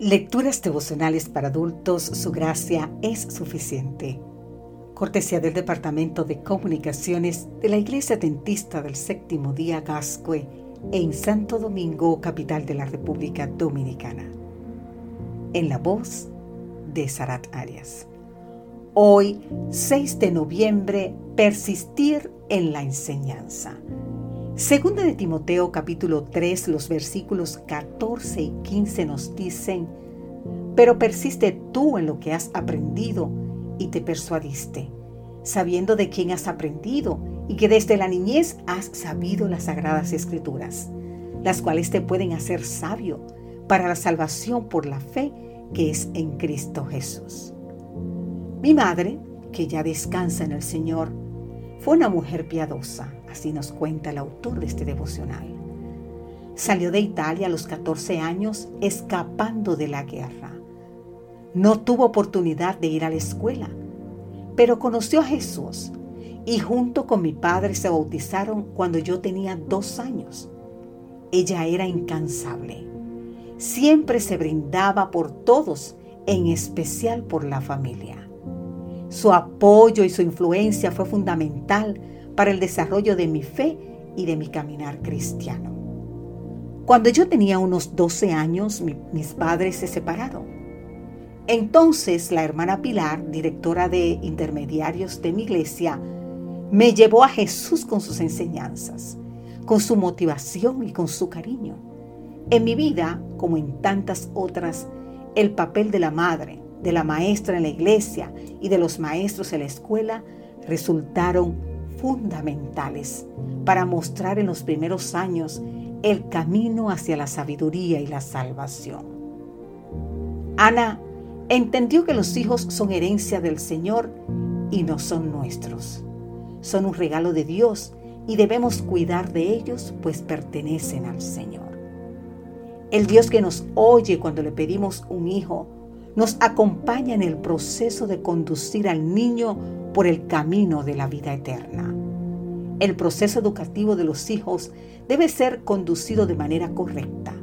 Lecturas devocionales para adultos, su gracia es suficiente. Cortesía del Departamento de Comunicaciones de la Iglesia Dentista del Séptimo Día Gascue en Santo Domingo, capital de la República Dominicana. En la voz de Sarat Arias. Hoy, 6 de noviembre, persistir en la enseñanza. Segunda de Timoteo capítulo 3, los versículos 14 y 15 nos dicen, pero persiste tú en lo que has aprendido y te persuadiste, sabiendo de quién has aprendido y que desde la niñez has sabido las sagradas escrituras, las cuales te pueden hacer sabio para la salvación por la fe que es en Cristo Jesús. Mi madre, que ya descansa en el Señor, fue una mujer piadosa Así nos cuenta el autor de este devocional. Salió de Italia a los 14 años escapando de la guerra. No tuvo oportunidad de ir a la escuela, pero conoció a Jesús y junto con mi padre se bautizaron cuando yo tenía dos años. Ella era incansable. Siempre se brindaba por todos, en especial por la familia. Su apoyo y su influencia fue fundamental para el desarrollo de mi fe y de mi caminar cristiano. Cuando yo tenía unos 12 años, mis padres se separaron. Entonces la hermana Pilar, directora de intermediarios de mi iglesia, me llevó a Jesús con sus enseñanzas, con su motivación y con su cariño. En mi vida, como en tantas otras, el papel de la madre, de la maestra en la iglesia y de los maestros en la escuela resultaron fundamentales para mostrar en los primeros años el camino hacia la sabiduría y la salvación. Ana entendió que los hijos son herencia del Señor y no son nuestros. Son un regalo de Dios y debemos cuidar de ellos pues pertenecen al Señor. El Dios que nos oye cuando le pedimos un hijo, nos acompaña en el proceso de conducir al niño por el camino de la vida eterna. El proceso educativo de los hijos debe ser conducido de manera correcta.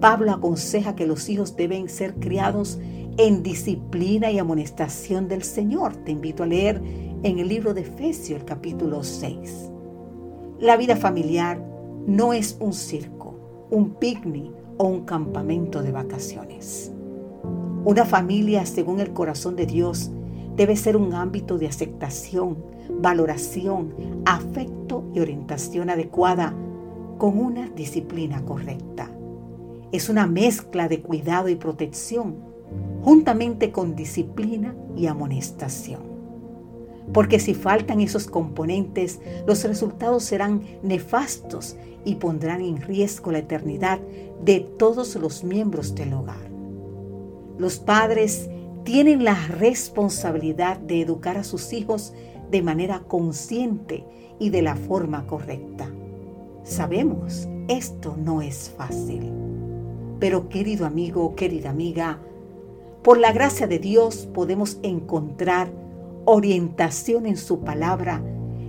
Pablo aconseja que los hijos deben ser criados en disciplina y amonestación del Señor. Te invito a leer en el libro de Efesios el capítulo 6. La vida familiar no es un circo, un picnic o un campamento de vacaciones. Una familia, según el corazón de Dios, debe ser un ámbito de aceptación, valoración, afecto y orientación adecuada con una disciplina correcta. Es una mezcla de cuidado y protección, juntamente con disciplina y amonestación. Porque si faltan esos componentes, los resultados serán nefastos y pondrán en riesgo la eternidad de todos los miembros del hogar. Los padres tienen la responsabilidad de educar a sus hijos de manera consciente y de la forma correcta. Sabemos, esto no es fácil. Pero querido amigo, querida amiga, por la gracia de Dios podemos encontrar orientación en su palabra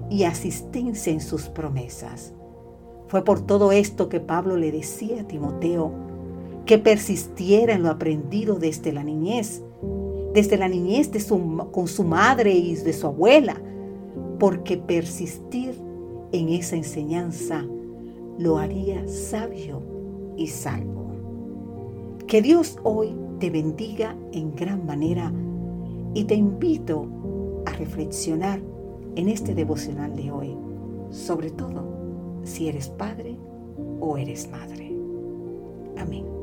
y asistencia en sus promesas. Fue por todo esto que Pablo le decía a Timoteo que persistiera en lo aprendido desde la niñez desde la niñez de con su madre y de su abuela, porque persistir en esa enseñanza lo haría sabio y salvo. Que Dios hoy te bendiga en gran manera y te invito a reflexionar en este devocional de hoy, sobre todo si eres padre o eres madre. Amén.